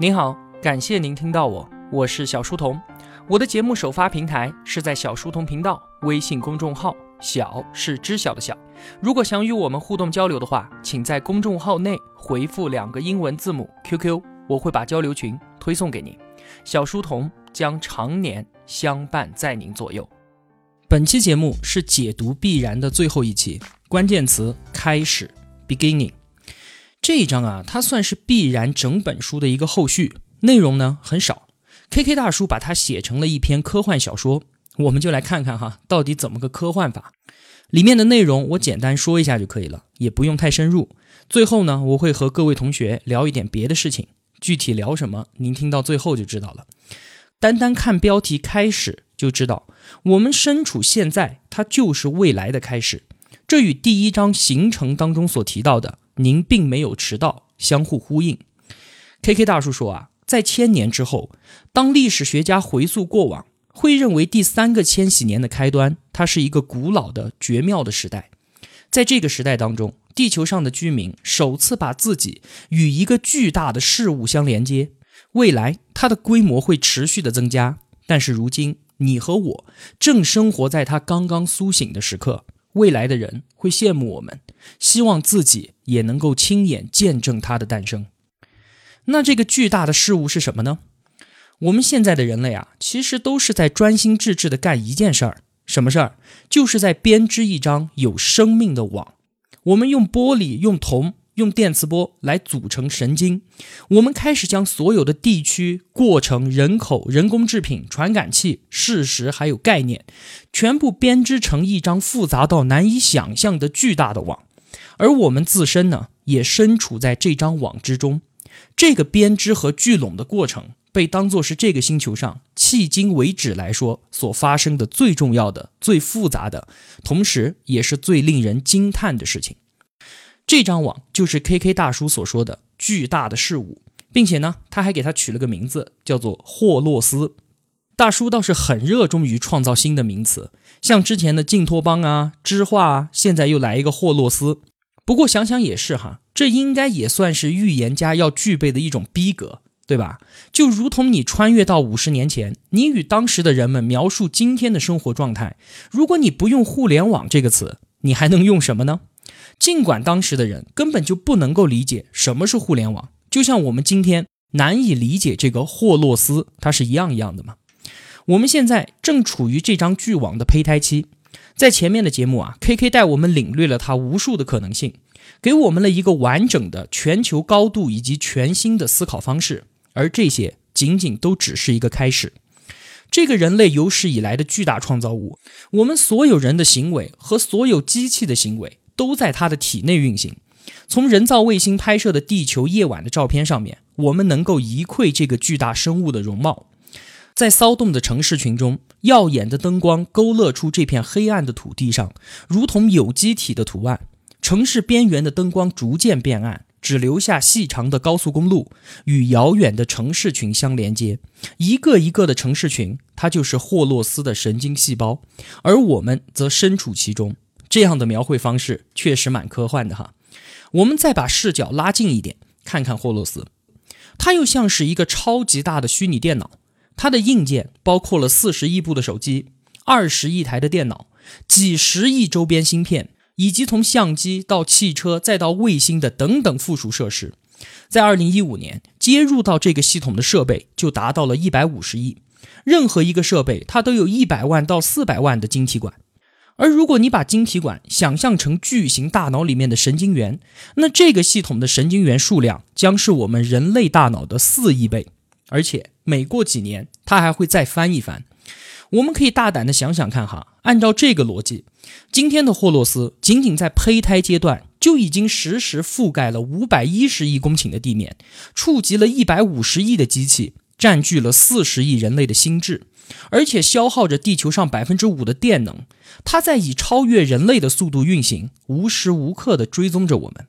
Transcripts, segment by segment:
您好，感谢您听到我，我是小书童。我的节目首发平台是在小书童频道微信公众号，小是知晓的小。如果想与我们互动交流的话，请在公众号内回复两个英文字母 QQ，我会把交流群推送给您。小书童将常年相伴在您左右。本期节目是解读必然的最后一期，关键词开始 beginning。这一章啊，它算是必然整本书的一个后续，内容呢很少。K K 大叔把它写成了一篇科幻小说，我们就来看看哈，到底怎么个科幻法？里面的内容我简单说一下就可以了，也不用太深入。最后呢，我会和各位同学聊一点别的事情，具体聊什么，您听到最后就知道了。单单看标题开始就知道，我们身处现在，它就是未来的开始。这与第一章行程当中所提到的“您并没有迟到”相互呼应。K K 大叔说啊，在千年之后，当历史学家回溯过往，会认为第三个千禧年的开端，它是一个古老的绝妙的时代。在这个时代当中，地球上的居民首次把自己与一个巨大的事物相连接。未来，它的规模会持续的增加，但是如今，你和我正生活在它刚刚苏醒的时刻。未来的人会羡慕我们，希望自己也能够亲眼见证它的诞生。那这个巨大的事物是什么呢？我们现在的人类啊，其实都是在专心致志地干一件事儿，什么事儿？就是在编织一张有生命的网。我们用玻璃、用铜。用电磁波来组成神经，我们开始将所有的地区、过程、人口、人工制品、传感器、事实还有概念，全部编织成一张复杂到难以想象的巨大的网，而我们自身呢，也身处在这张网之中。这个编织和聚拢的过程，被当作是这个星球上迄今为止来说所发生的最重要的、最复杂的，同时也是最令人惊叹的事情。这张网就是 K K 大叔所说的巨大的事物，并且呢，他还给它取了个名字，叫做霍洛斯。大叔倒是很热衷于创造新的名词，像之前的净托邦啊、知画啊，现在又来一个霍洛斯。不过想想也是哈，这应该也算是预言家要具备的一种逼格，对吧？就如同你穿越到五十年前，你与当时的人们描述今天的生活状态，如果你不用“互联网”这个词，你还能用什么呢？尽管当时的人根本就不能够理解什么是互联网，就像我们今天难以理解这个霍洛斯，它是一样一样的嘛。我们现在正处于这张巨网的胚胎期，在前面的节目啊，K K 带我们领略了它无数的可能性，给我们了一个完整的全球高度以及全新的思考方式，而这些仅仅都只是一个开始。这个人类有史以来的巨大创造物，我们所有人的行为和所有机器的行为。都在他的体内运行。从人造卫星拍摄的地球夜晚的照片上面，我们能够一窥这个巨大生物的容貌。在骚动的城市群中，耀眼的灯光勾勒出这片黑暗的土地上如同有机体的图案。城市边缘的灯光逐渐变暗，只留下细长的高速公路与遥远的城市群相连接。一个一个的城市群，它就是霍洛斯的神经细胞，而我们则身处其中。这样的描绘方式确实蛮科幻的哈。我们再把视角拉近一点，看看霍洛斯，它又像是一个超级大的虚拟电脑。它的硬件包括了四十亿部的手机、二十亿台的电脑、几十亿周边芯片，以及从相机到汽车再到卫星的等等附属设施。在二零一五年，接入到这个系统的设备就达到了一百五十亿。任何一个设备，它都有一百万到四百万的晶体管。而如果你把晶体管想象成巨型大脑里面的神经元，那这个系统的神经元数量将是我们人类大脑的四亿倍，而且每过几年它还会再翻一番。我们可以大胆的想想看哈，按照这个逻辑，今天的霍洛斯仅仅在胚胎阶段就已经实时覆盖了五百一十亿公顷的地面，触及了一百五十亿的机器，占据了四十亿人类的心智。而且消耗着地球上百分之五的电能，它在以超越人类的速度运行，无时无刻地追踪着我们。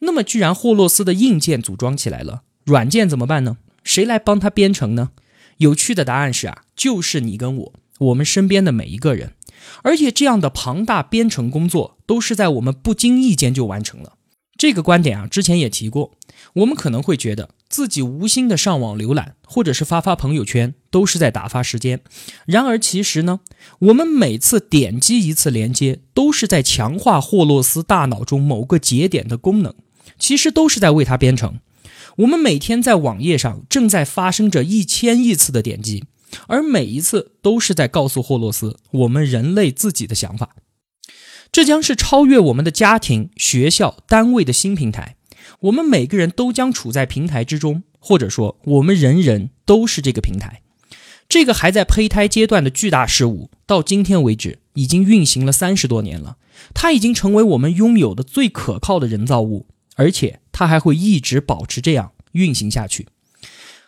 那么，居然霍洛斯的硬件组装起来了，软件怎么办呢？谁来帮他编程呢？有趣的答案是啊，就是你跟我，我们身边的每一个人。而且，这样的庞大编程工作都是在我们不经意间就完成了。这个观点啊，之前也提过。我们可能会觉得自己无心的上网浏览，或者是发发朋友圈，都是在打发时间。然而，其实呢，我们每次点击一次连接，都是在强化霍洛斯大脑中某个节点的功能，其实都是在为它编程。我们每天在网页上正在发生着一千亿次的点击，而每一次都是在告诉霍洛斯我们人类自己的想法。这将是超越我们的家庭、学校、单位的新平台。我们每个人都将处在平台之中，或者说，我们人人都是这个平台。这个还在胚胎阶段的巨大事物，到今天为止已经运行了三十多年了。它已经成为我们拥有的最可靠的人造物，而且它还会一直保持这样运行下去。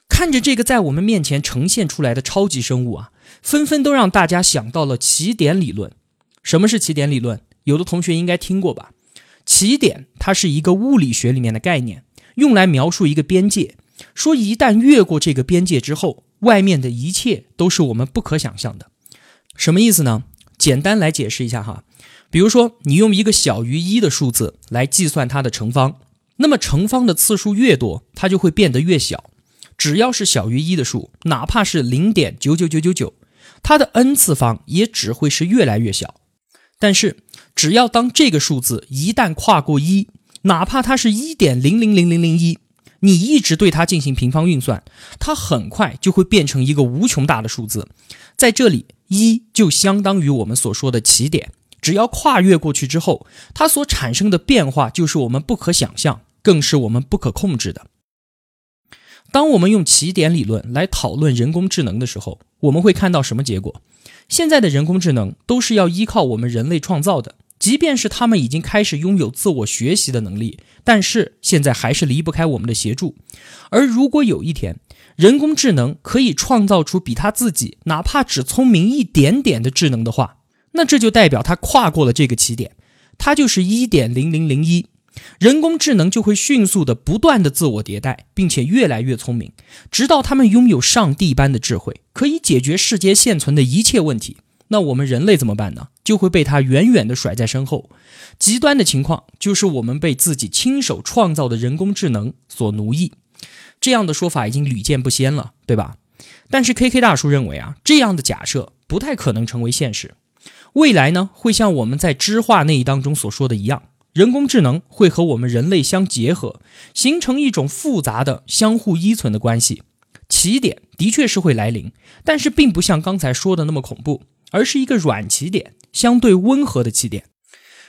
看着这个在我们面前呈现出来的超级生物啊，纷纷都让大家想到了起点理论。什么是起点理论？有的同学应该听过吧？起点它是一个物理学里面的概念，用来描述一个边界，说一旦越过这个边界之后，外面的一切都是我们不可想象的。什么意思呢？简单来解释一下哈，比如说你用一个小于一的数字来计算它的乘方，那么乘方的次数越多，它就会变得越小。只要是小于一的数，哪怕是零点九九九九九，它的 n 次方也只会是越来越小。但是，只要当这个数字一旦跨过一，哪怕它是一点零零零零零一，你一直对它进行平方运算，它很快就会变成一个无穷大的数字。在这里，一就相当于我们所说的起点。只要跨越过去之后，它所产生的变化就是我们不可想象，更是我们不可控制的。当我们用起点理论来讨论人工智能的时候，我们会看到什么结果？现在的人工智能都是要依靠我们人类创造的，即便是他们已经开始拥有自我学习的能力，但是现在还是离不开我们的协助。而如果有一天，人工智能可以创造出比他自己哪怕只聪明一点点的智能的话，那这就代表它跨过了这个起点，它就是一点零零零一。人工智能就会迅速的不断的自我迭代，并且越来越聪明，直到他们拥有上帝般的智慧，可以解决世界现存的一切问题。那我们人类怎么办呢？就会被它远远地甩在身后。极端的情况就是我们被自己亲手创造的人工智能所奴役。这样的说法已经屡见不鲜了，对吧？但是 K K 大叔认为啊，这样的假设不太可能成为现实。未来呢，会像我们在知画那一当中所说的一样。人工智能会和我们人类相结合，形成一种复杂的、相互依存的关系。起点的确是会来临，但是并不像刚才说的那么恐怖，而是一个软起点，相对温和的起点。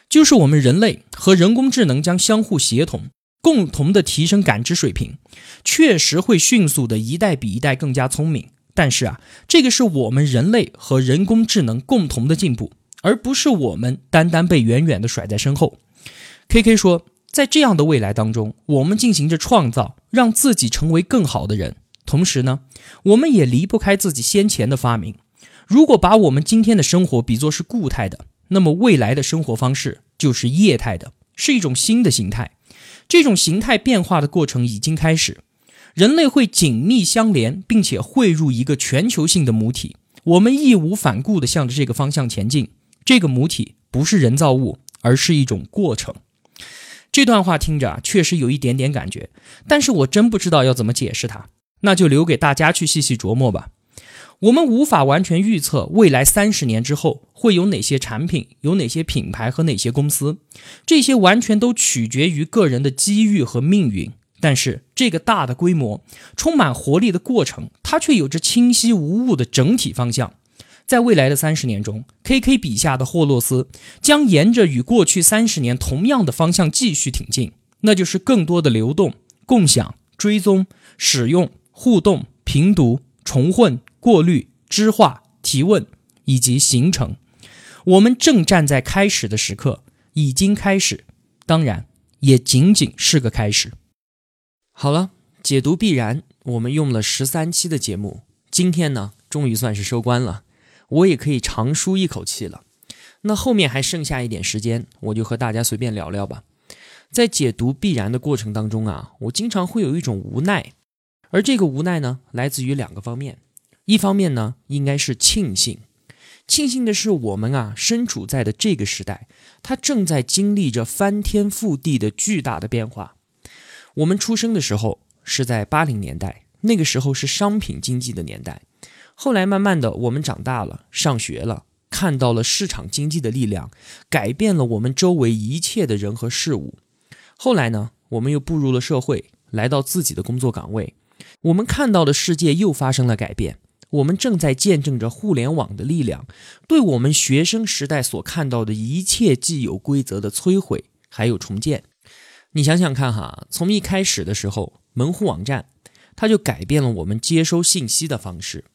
就是我们人类和人工智能将相互协同，共同的提升感知水平，确实会迅速的一代比一代更加聪明。但是啊，这个是我们人类和人工智能共同的进步，而不是我们单单被远远的甩在身后。K K 说，在这样的未来当中，我们进行着创造，让自己成为更好的人。同时呢，我们也离不开自己先前的发明。如果把我们今天的生活比作是固态的，那么未来的生活方式就是液态的，是一种新的形态。这种形态变化的过程已经开始，人类会紧密相连，并且汇入一个全球性的母体。我们义无反顾地向着这个方向前进。这个母体不是人造物，而是一种过程。这段话听着啊，确实有一点点感觉，但是我真不知道要怎么解释它，那就留给大家去细细琢磨吧。我们无法完全预测未来三十年之后会有哪些产品、有哪些品牌和哪些公司，这些完全都取决于个人的机遇和命运。但是这个大的规模、充满活力的过程，它却有着清晰无误的整体方向。在未来的三十年中，K K 笔下的霍洛斯将沿着与过去三十年同样的方向继续挺进，那就是更多的流动、共享、追踪、使用、互动、评读、重混、过滤、知化、提问以及形成。我们正站在开始的时刻，已经开始，当然也仅仅是个开始。好了，解读必然，我们用了十三期的节目，今天呢，终于算是收官了。我也可以长舒一口气了。那后面还剩下一点时间，我就和大家随便聊聊吧。在解读必然的过程当中啊，我经常会有一种无奈，而这个无奈呢，来自于两个方面。一方面呢，应该是庆幸，庆幸的是，我们啊身处在的这个时代，它正在经历着翻天覆地的巨大的变化。我们出生的时候是在八零年代，那个时候是商品经济的年代。后来慢慢的，我们长大了，上学了，看到了市场经济的力量，改变了我们周围一切的人和事物。后来呢，我们又步入了社会，来到自己的工作岗位，我们看到的世界又发生了改变。我们正在见证着互联网的力量，对我们学生时代所看到的一切既有规则的摧毁，还有重建。你想想看哈，从一开始的时候，门户网站，它就改变了我们接收信息的方式。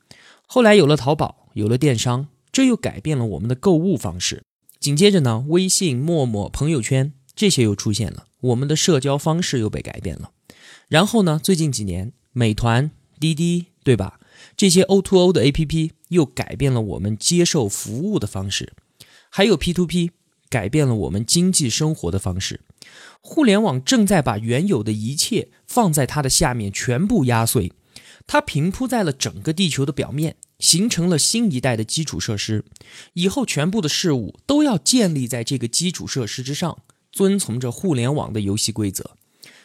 后来有了淘宝，有了电商，这又改变了我们的购物方式。紧接着呢，微信、陌陌、朋友圈这些又出现了，我们的社交方式又被改变了。然后呢，最近几年，美团、滴滴，对吧？这些 O to O 的 APP 又改变了我们接受服务的方式，还有 P to P 改变了我们经济生活的方式。互联网正在把原有的一切放在它的下面全部压碎。它平铺在了整个地球的表面，形成了新一代的基础设施。以后全部的事物都要建立在这个基础设施之上，遵从着互联网的游戏规则。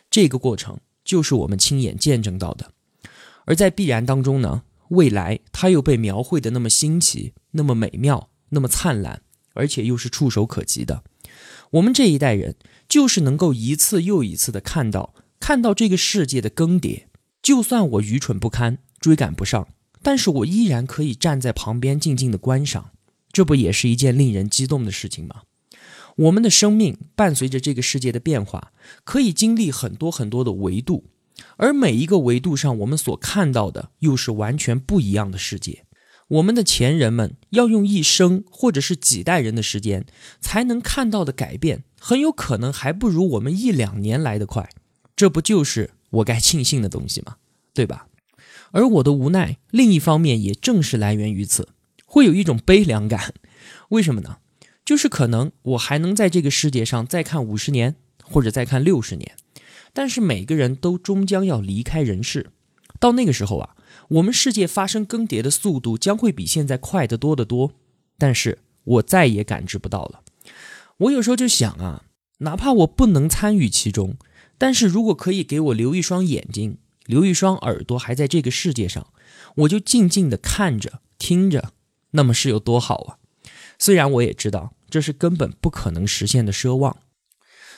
这个过程就是我们亲眼见证到的。而在必然当中呢，未来它又被描绘的那么新奇、那么美妙、那么灿烂，而且又是触手可及的。我们这一代人就是能够一次又一次的看到，看到这个世界的更迭。就算我愚蠢不堪，追赶不上，但是我依然可以站在旁边静静的观赏，这不也是一件令人激动的事情吗？我们的生命伴随着这个世界的变化，可以经历很多很多的维度，而每一个维度上，我们所看到的又是完全不一样的世界。我们的前人们要用一生或者是几代人的时间才能看到的改变，很有可能还不如我们一两年来得快。这不就是？我该庆幸的东西吗，对吧？而我的无奈，另一方面也正是来源于此，会有一种悲凉感。为什么呢？就是可能我还能在这个世界上再看五十年，或者再看六十年，但是每个人都终将要离开人世。到那个时候啊，我们世界发生更迭的速度将会比现在快得多得多，但是我再也感知不到了。我有时候就想啊，哪怕我不能参与其中。但是如果可以给我留一双眼睛，留一双耳朵，还在这个世界上，我就静静的看着、听着，那么是有多好啊！虽然我也知道这是根本不可能实现的奢望，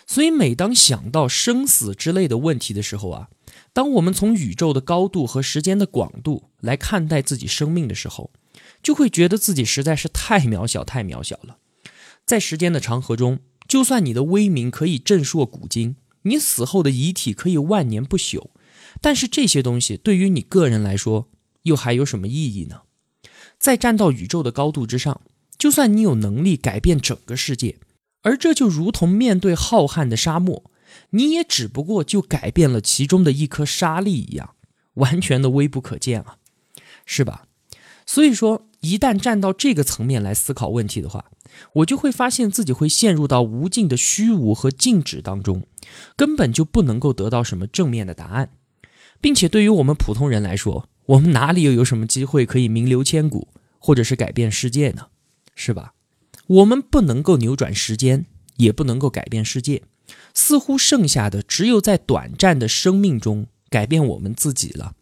所以每当想到生死之类的问题的时候啊，当我们从宇宙的高度和时间的广度来看待自己生命的时候，就会觉得自己实在是太渺小、太渺小了。在时间的长河中，就算你的威名可以震烁古今。你死后的遗体可以万年不朽，但是这些东西对于你个人来说又还有什么意义呢？在站到宇宙的高度之上，就算你有能力改变整个世界，而这就如同面对浩瀚的沙漠，你也只不过就改变了其中的一颗沙粒一样，完全的微不可见啊，是吧？所以说，一旦站到这个层面来思考问题的话，我就会发现自己会陷入到无尽的虚无和静止当中，根本就不能够得到什么正面的答案，并且对于我们普通人来说，我们哪里又有什么机会可以名留千古，或者是改变世界呢？是吧？我们不能够扭转时间，也不能够改变世界，似乎剩下的只有在短暂的生命中改变我们自己了，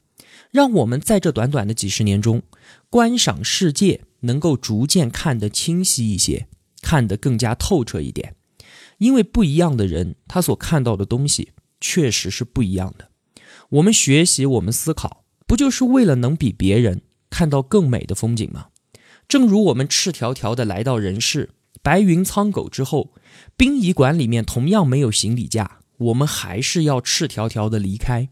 让我们在这短短的几十年中观赏世界。能够逐渐看得清晰一些，看得更加透彻一点，因为不一样的人，他所看到的东西确实是不一样的。我们学习，我们思考，不就是为了能比别人看到更美的风景吗？正如我们赤条条的来到人世，白云苍狗之后，殡仪馆里面同样没有行李架，我们还是要赤条条的离开。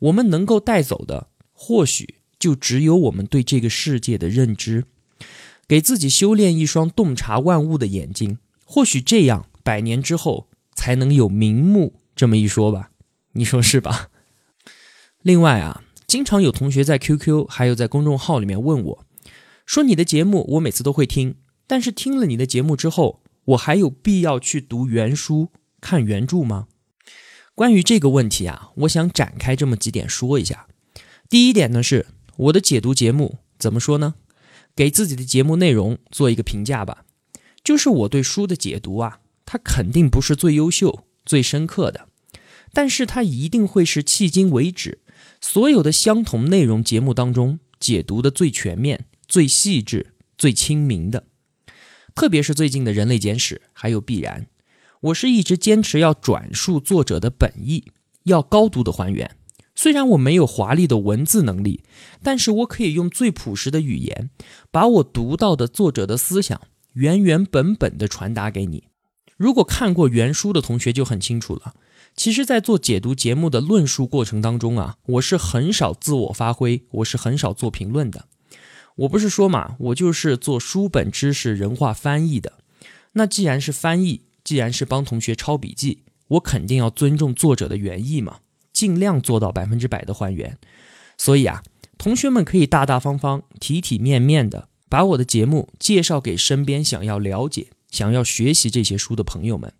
我们能够带走的，或许就只有我们对这个世界的认知。给自己修炼一双洞察万物的眼睛，或许这样百年之后才能有瞑目这么一说吧？你说是吧？另外啊，经常有同学在 QQ 还有在公众号里面问我，说你的节目我每次都会听，但是听了你的节目之后，我还有必要去读原书看原著吗？关于这个问题啊，我想展开这么几点说一下。第一点呢，是我的解读节目怎么说呢？给自己的节目内容做一个评价吧，就是我对书的解读啊，它肯定不是最优秀、最深刻的，但是它一定会是迄今为止所有的相同内容节目当中解读的最全面、最细致、最亲民的。特别是最近的人类简史还有必然，我是一直坚持要转述作者的本意，要高度的还原。虽然我没有华丽的文字能力，但是我可以用最朴实的语言，把我读到的作者的思想原原本本的传达给你。如果看过原书的同学就很清楚了。其实，在做解读节目的论述过程当中啊，我是很少自我发挥，我是很少做评论的。我不是说嘛，我就是做书本知识人话翻译的。那既然是翻译，既然是帮同学抄笔记，我肯定要尊重作者的原意嘛。尽量做到百分之百的还原，所以啊，同学们可以大大方方、体体面面的把我的节目介绍给身边想要了解、想要学习这些书的朋友们，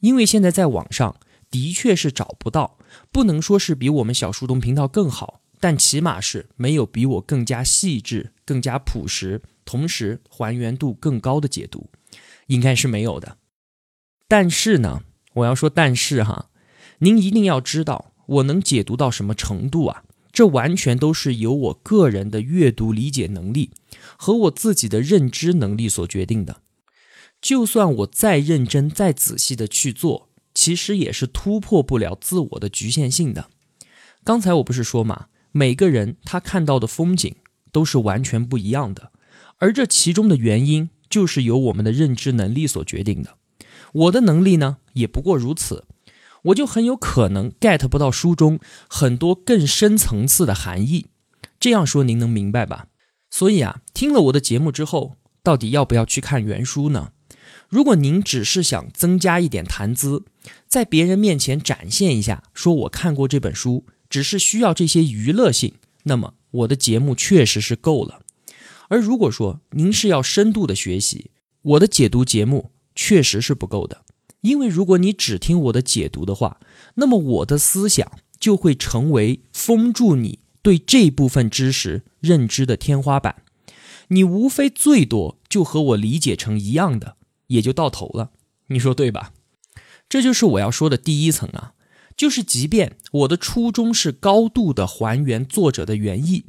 因为现在在网上的确是找不到，不能说是比我们小书童频道更好，但起码是没有比我更加细致、更加朴实，同时还原度更高的解读，应该是没有的。但是呢，我要说但是哈，您一定要知道。我能解读到什么程度啊？这完全都是由我个人的阅读理解能力和我自己的认知能力所决定的。就算我再认真、再仔细的去做，其实也是突破不了自我的局限性的。刚才我不是说嘛，每个人他看到的风景都是完全不一样的，而这其中的原因就是由我们的认知能力所决定的。我的能力呢，也不过如此。我就很有可能 get 不到书中很多更深层次的含义。这样说您能明白吧？所以啊，听了我的节目之后，到底要不要去看原书呢？如果您只是想增加一点谈资，在别人面前展现一下，说我看过这本书，只是需要这些娱乐性，那么我的节目确实是够了。而如果说您是要深度的学习，我的解读节目确实是不够的。因为如果你只听我的解读的话，那么我的思想就会成为封住你对这部分知识认知的天花板。你无非最多就和我理解成一样的，也就到头了。你说对吧？这就是我要说的第一层啊，就是即便我的初衷是高度的还原作者的原意，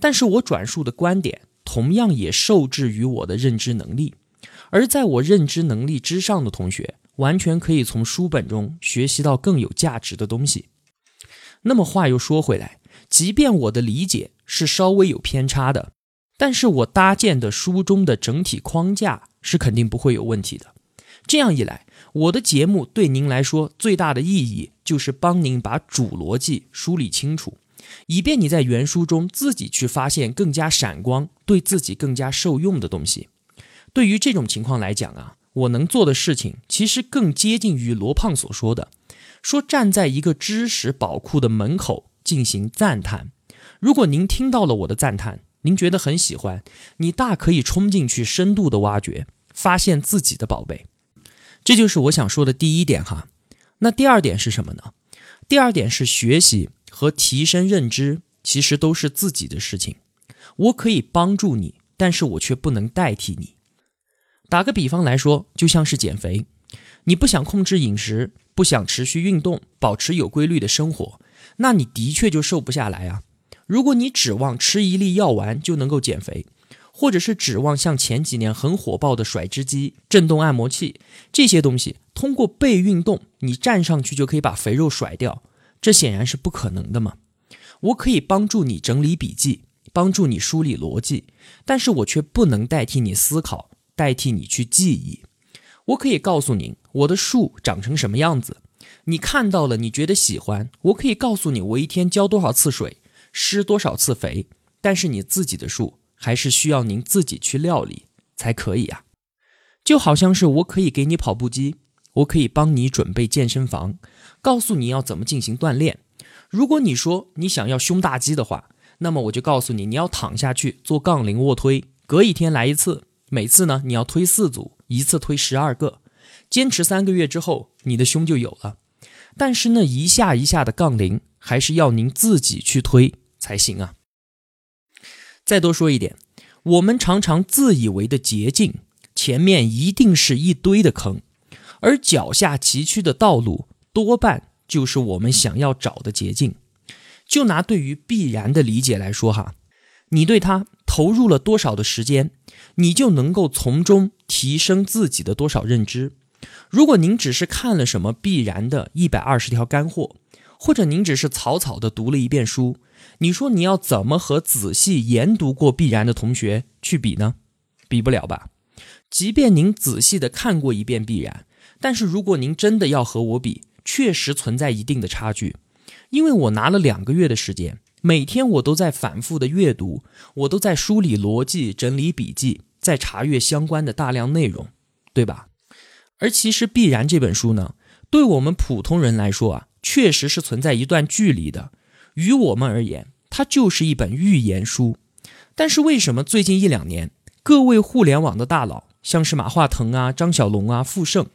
但是我转述的观点同样也受制于我的认知能力，而在我认知能力之上的同学。完全可以从书本中学习到更有价值的东西。那么话又说回来，即便我的理解是稍微有偏差的，但是我搭建的书中的整体框架是肯定不会有问题的。这样一来，我的节目对您来说最大的意义就是帮您把主逻辑梳理清楚，以便你在原书中自己去发现更加闪光、对自己更加受用的东西。对于这种情况来讲啊。我能做的事情，其实更接近于罗胖所说的：说站在一个知识宝库的门口进行赞叹。如果您听到了我的赞叹，您觉得很喜欢，你大可以冲进去深度的挖掘，发现自己的宝贝。这就是我想说的第一点哈。那第二点是什么呢？第二点是学习和提升认知，其实都是自己的事情。我可以帮助你，但是我却不能代替你。打个比方来说，就像是减肥，你不想控制饮食，不想持续运动，保持有规律的生活，那你的确就瘦不下来啊。如果你指望吃一粒药丸就能够减肥，或者是指望像前几年很火爆的甩脂机、震动按摩器这些东西，通过背运动你站上去就可以把肥肉甩掉，这显然是不可能的嘛。我可以帮助你整理笔记，帮助你梳理逻辑，但是我却不能代替你思考。代替你去记忆，我可以告诉您我的树长成什么样子。你看到了，你觉得喜欢，我可以告诉你我一天浇多少次水，施多少次肥。但是你自己的树还是需要您自己去料理才可以啊。就好像是我可以给你跑步机，我可以帮你准备健身房，告诉你要怎么进行锻炼。如果你说你想要胸大肌的话，那么我就告诉你你要躺下去做杠铃卧推，隔一天来一次。每次呢，你要推四组，一次推十二个，坚持三个月之后，你的胸就有了。但是那一下一下的杠铃，还是要您自己去推才行啊。再多说一点，我们常常自以为的捷径，前面一定是一堆的坑，而脚下崎岖的道路，多半就是我们想要找的捷径。就拿对于必然的理解来说，哈，你对它投入了多少的时间，你就能够从中提升自己的多少认知。如果您只是看了什么必然的一百二十条干货，或者您只是草草的读了一遍书，你说你要怎么和仔细研读过必然的同学去比呢？比不了吧？即便您仔细的看过一遍必然，但是如果您真的要和我比，确实存在一定的差距。因为我拿了两个月的时间，每天我都在反复的阅读，我都在梳理逻辑、整理笔记，在查阅相关的大量内容，对吧？而其实必然这本书呢，对我们普通人来说啊。确实是存在一段距离的，于我们而言，它就是一本预言书。但是为什么最近一两年，各位互联网的大佬，像是马化腾啊、张小龙啊、傅盛，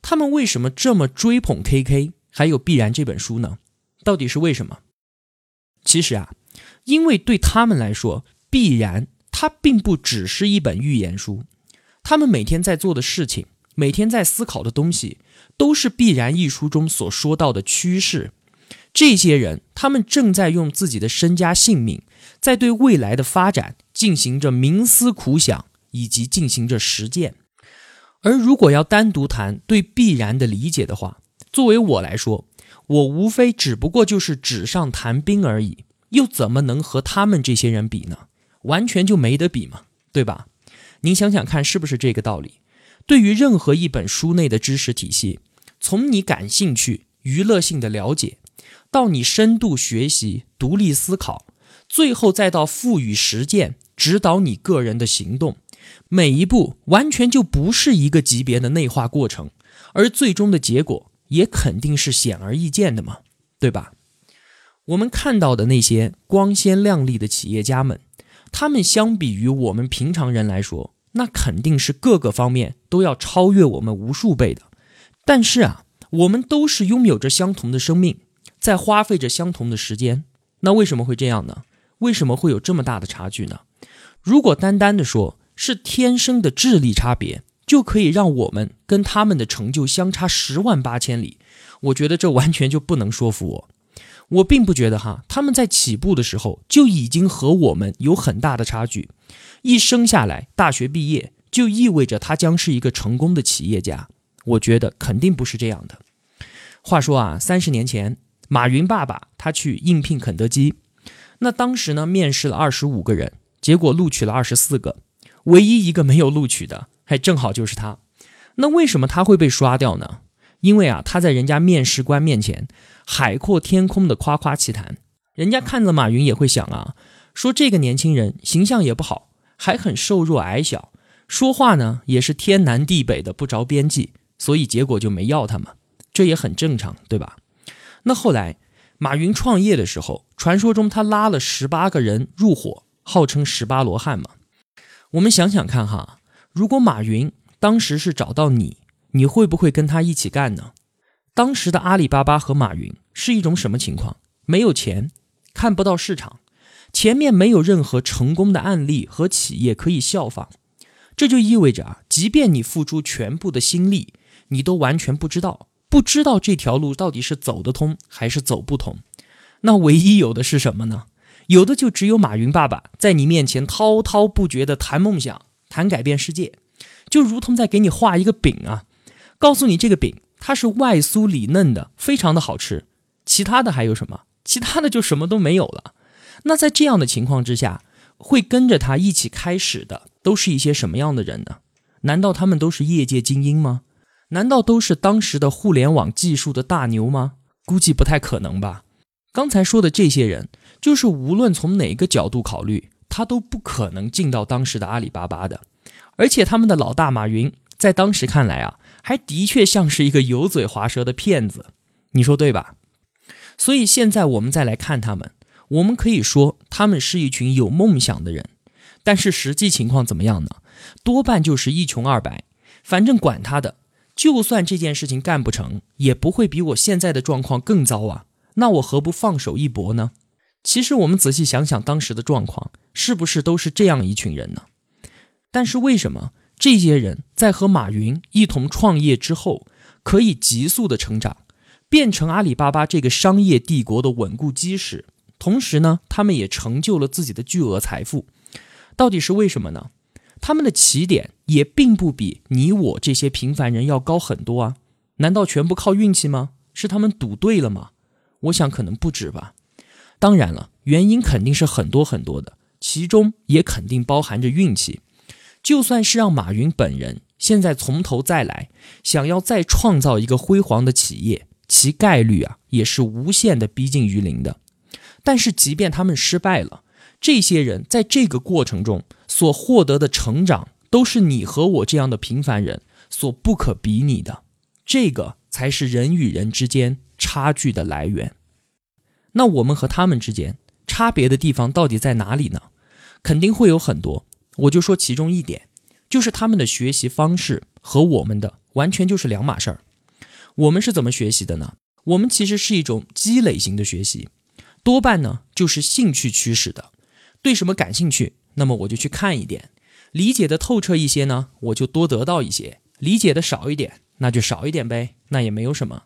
他们为什么这么追捧 KK 还有必然这本书呢？到底是为什么？其实啊，因为对他们来说，必然它并不只是一本预言书，他们每天在做的事情，每天在思考的东西。都是必然一书中所说到的趋势，这些人他们正在用自己的身家性命，在对未来的发展进行着冥思苦想以及进行着实践。而如果要单独谈对必然的理解的话，作为我来说，我无非只不过就是纸上谈兵而已，又怎么能和他们这些人比呢？完全就没得比嘛，对吧？您想想看，是不是这个道理？对于任何一本书内的知识体系。从你感兴趣、娱乐性的了解，到你深度学习、独立思考，最后再到赋予实践、指导你个人的行动，每一步完全就不是一个级别的内化过程，而最终的结果也肯定是显而易见的嘛，对吧？我们看到的那些光鲜亮丽的企业家们，他们相比于我们平常人来说，那肯定是各个方面都要超越我们无数倍的。但是啊，我们都是拥有着相同的生命，在花费着相同的时间，那为什么会这样呢？为什么会有这么大的差距呢？如果单单的说是天生的智力差别，就可以让我们跟他们的成就相差十万八千里，我觉得这完全就不能说服我。我并不觉得哈，他们在起步的时候就已经和我们有很大的差距，一生下来大学毕业就意味着他将是一个成功的企业家。我觉得肯定不是这样的。话说啊，三十年前，马云爸爸他去应聘肯德基，那当时呢，面试了二十五个人，结果录取了二十四个，唯一一个没有录取的，还正好就是他。那为什么他会被刷掉呢？因为啊，他在人家面试官面前海阔天空的夸夸其谈，人家看着马云也会想啊，说这个年轻人形象也不好，还很瘦弱矮小，说话呢也是天南地北的不着边际。所以结果就没要他嘛，这也很正常，对吧？那后来马云创业的时候，传说中他拉了十八个人入伙，号称十八罗汉嘛。我们想想看哈，如果马云当时是找到你，你会不会跟他一起干呢？当时的阿里巴巴和马云是一种什么情况？没有钱，看不到市场，前面没有任何成功的案例和企业可以效仿，这就意味着啊，即便你付出全部的心力。你都完全不知道，不知道这条路到底是走得通还是走不通。那唯一有的是什么呢？有的就只有马云爸爸在你面前滔滔不绝地谈梦想、谈改变世界，就如同在给你画一个饼啊，告诉你这个饼它是外酥里嫩的，非常的好吃。其他的还有什么？其他的就什么都没有了。那在这样的情况之下，会跟着他一起开始的都是一些什么样的人呢？难道他们都是业界精英吗？难道都是当时的互联网技术的大牛吗？估计不太可能吧。刚才说的这些人，就是无论从哪个角度考虑，他都不可能进到当时的阿里巴巴的。而且他们的老大马云，在当时看来啊，还的确像是一个油嘴滑舌的骗子。你说对吧？所以现在我们再来看他们，我们可以说他们是一群有梦想的人。但是实际情况怎么样呢？多半就是一穷二白，反正管他的。就算这件事情干不成，也不会比我现在的状况更糟啊！那我何不放手一搏呢？其实我们仔细想想，当时的状况是不是都是这样一群人呢？但是为什么这些人在和马云一同创业之后，可以急速的成长，变成阿里巴巴这个商业帝国的稳固基石？同时呢，他们也成就了自己的巨额财富。到底是为什么呢？他们的起点也并不比你我这些平凡人要高很多啊？难道全部靠运气吗？是他们赌对了吗？我想可能不止吧。当然了，原因肯定是很多很多的，其中也肯定包含着运气。就算是让马云本人现在从头再来，想要再创造一个辉煌的企业，其概率啊也是无限的逼近于零的。但是，即便他们失败了，这些人在这个过程中所获得的成长，都是你和我这样的平凡人所不可比拟的。这个才是人与人之间差距的来源。那我们和他们之间差别的地方到底在哪里呢？肯定会有很多，我就说其中一点，就是他们的学习方式和我们的完全就是两码事儿。我们是怎么学习的呢？我们其实是一种积累型的学习。多半呢就是兴趣驱使的，对什么感兴趣，那么我就去看一点，理解的透彻一些呢，我就多得到一些；理解的少一点，那就少一点呗，那也没有什么。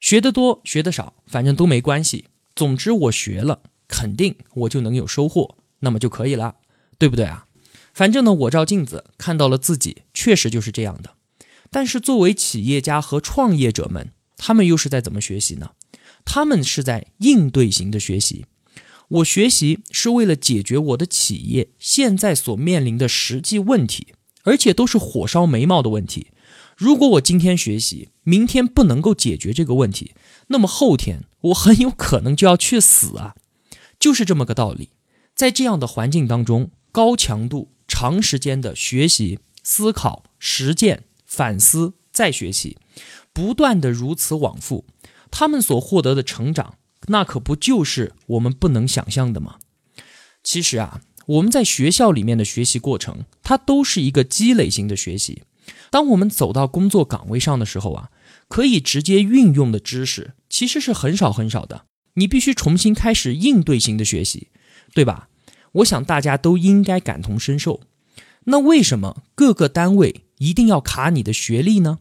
学得多学得少，反正都没关系。总之我学了，肯定我就能有收获，那么就可以了，对不对啊？反正呢，我照镜子看到了自己，确实就是这样的。但是作为企业家和创业者们，他们又是在怎么学习呢？他们是在应对型的学习，我学习是为了解决我的企业现在所面临的实际问题，而且都是火烧眉毛的问题。如果我今天学习，明天不能够解决这个问题，那么后天我很有可能就要去死啊！就是这么个道理。在这样的环境当中，高强度、长时间的学习、思考、实践、反思、再学习，不断的如此往复。他们所获得的成长，那可不就是我们不能想象的吗？其实啊，我们在学校里面的学习过程，它都是一个积累型的学习。当我们走到工作岗位上的时候啊，可以直接运用的知识其实是很少很少的。你必须重新开始应对型的学习，对吧？我想大家都应该感同身受。那为什么各个单位一定要卡你的学历呢？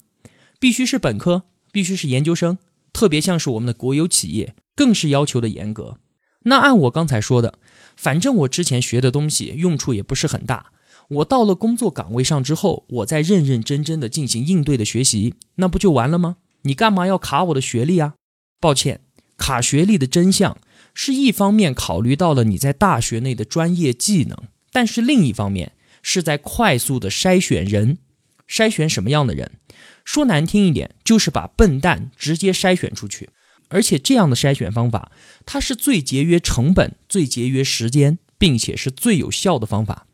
必须是本科，必须是研究生。特别像是我们的国有企业，更是要求的严格。那按我刚才说的，反正我之前学的东西用处也不是很大，我到了工作岗位上之后，我再认认真真的进行应对的学习，那不就完了吗？你干嘛要卡我的学历啊？抱歉，卡学历的真相是一方面考虑到了你在大学内的专业技能，但是另一方面是在快速的筛选人，筛选什么样的人。说难听一点，就是把笨蛋直接筛选出去，而且这样的筛选方法，它是最节约成本、最节约时间，并且是最有效的方法。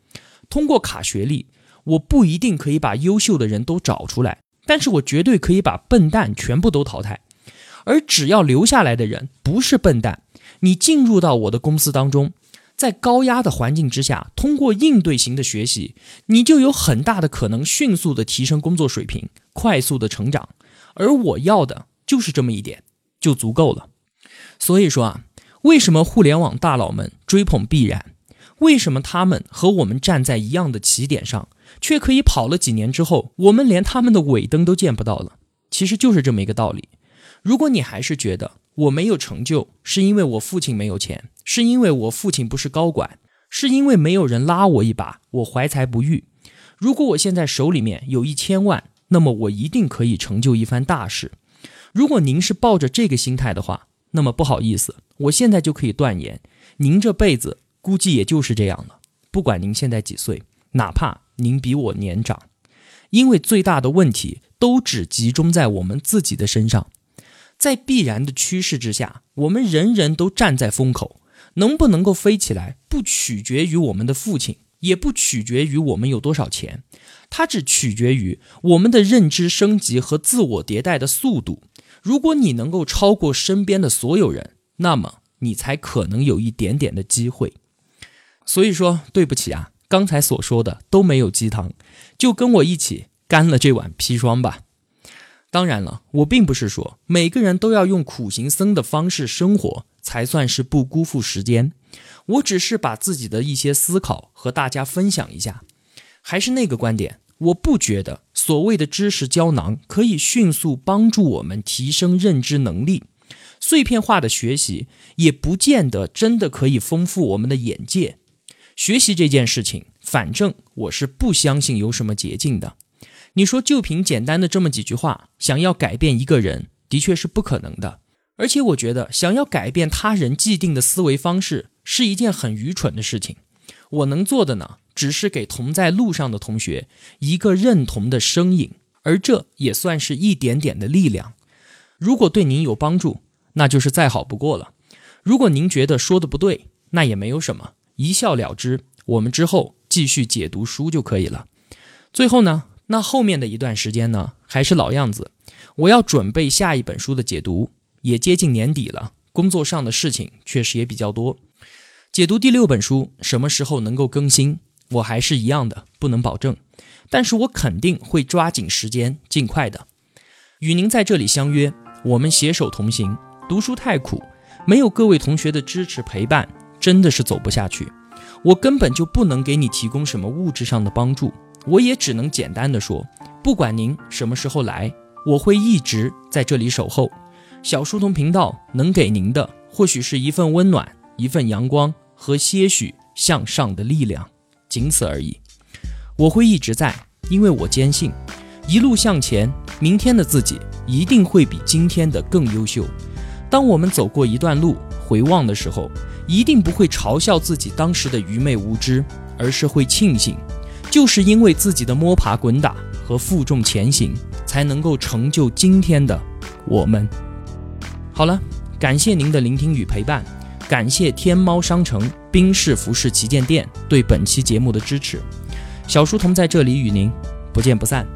通过卡学历，我不一定可以把优秀的人都找出来，但是我绝对可以把笨蛋全部都淘汰。而只要留下来的人不是笨蛋，你进入到我的公司当中。在高压的环境之下，通过应对型的学习，你就有很大的可能迅速的提升工作水平，快速的成长。而我要的就是这么一点，就足够了。所以说啊，为什么互联网大佬们追捧必然？为什么他们和我们站在一样的起点上，却可以跑了几年之后，我们连他们的尾灯都见不到了？其实就是这么一个道理。如果你还是觉得我没有成就，是因为我父亲没有钱。是因为我父亲不是高管，是因为没有人拉我一把，我怀才不遇。如果我现在手里面有一千万，那么我一定可以成就一番大事。如果您是抱着这个心态的话，那么不好意思，我现在就可以断言，您这辈子估计也就是这样了。不管您现在几岁，哪怕您比我年长，因为最大的问题都只集中在我们自己的身上，在必然的趋势之下，我们人人都站在风口。能不能够飞起来，不取决于我们的父亲，也不取决于我们有多少钱，它只取决于我们的认知升级和自我迭代的速度。如果你能够超过身边的所有人，那么你才可能有一点点的机会。所以说，对不起啊，刚才所说的都没有鸡汤，就跟我一起干了这碗砒霜吧。当然了，我并不是说每个人都要用苦行僧的方式生活才算是不辜负时间。我只是把自己的一些思考和大家分享一下。还是那个观点，我不觉得所谓的知识胶囊可以迅速帮助我们提升认知能力，碎片化的学习也不见得真的可以丰富我们的眼界。学习这件事情，反正我是不相信有什么捷径的。你说就凭简单的这么几句话，想要改变一个人，的确是不可能的。而且我觉得，想要改变他人既定的思维方式，是一件很愚蠢的事情。我能做的呢？只是给同在路上的同学一个认同的声音，而这也算是一点点的力量。如果对您有帮助，那就是再好不过了。如果您觉得说的不对，那也没有什么，一笑了之。我们之后继续解读书就可以了。最后呢，那后面的一段时间呢，还是老样子，我要准备下一本书的解读，也接近年底了，工作上的事情确实也比较多。解读第六本书什么时候能够更新？我还是一样的，不能保证，但是我肯定会抓紧时间，尽快的与您在这里相约。我们携手同行。读书太苦，没有各位同学的支持陪伴，真的是走不下去。我根本就不能给你提供什么物质上的帮助，我也只能简单的说，不管您什么时候来，我会一直在这里守候。小书童频道能给您的，或许是一份温暖，一份阳光和些许向上的力量。仅此而已，我会一直在，因为我坚信，一路向前，明天的自己一定会比今天的更优秀。当我们走过一段路，回望的时候，一定不会嘲笑自己当时的愚昧无知，而是会庆幸，就是因为自己的摸爬滚打和负重前行，才能够成就今天的我们。好了，感谢您的聆听与陪伴。感谢天猫商城冰室服饰旗舰店对本期节目的支持，小书童在这里与您不见不散。